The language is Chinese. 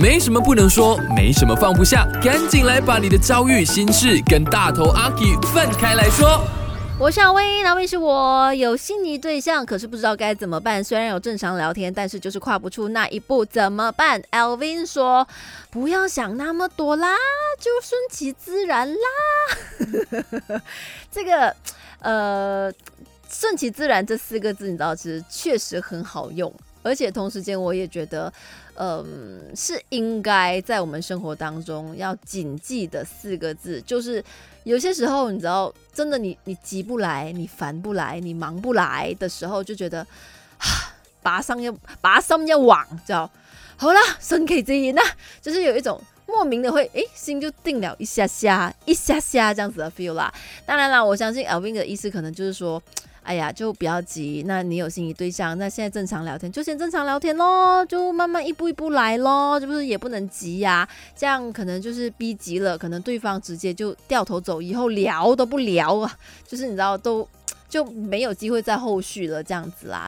没什么不能说，没什么放不下，赶紧来把你的遭遇、心事跟大头阿 K 分开来说。我是阿威，那位是我有心仪对象，可是不知道该怎么办。虽然有正常聊天，但是就是跨不出那一步，怎么办？Alvin 说：“不要想那么多啦，就顺其自然啦。”这个呃，顺其自然这四个字，你知道，其实确实很好用，而且同时间我也觉得，嗯，是应该在我们生活当中要谨记的四个字，就是。有些时候，你知道，真的，你你急不来，你烦不来，你忙不来的时候，就觉得，拔上要拔上要往，叫好了，顺其自然呐，就是有一种莫名的会，哎，心就定了一下下，一下下这样子的 feel 啦。当然啦，我相信 Alvin 的意思可能就是说。哎呀，就不要急。那你有心仪对象，那现在正常聊天就先正常聊天咯，就慢慢一步一步来咯，就不是也不能急呀？这样可能就是逼急了，可能对方直接就掉头走，以后聊都不聊啊，就是你知道都就没有机会再后续了，这样子啦。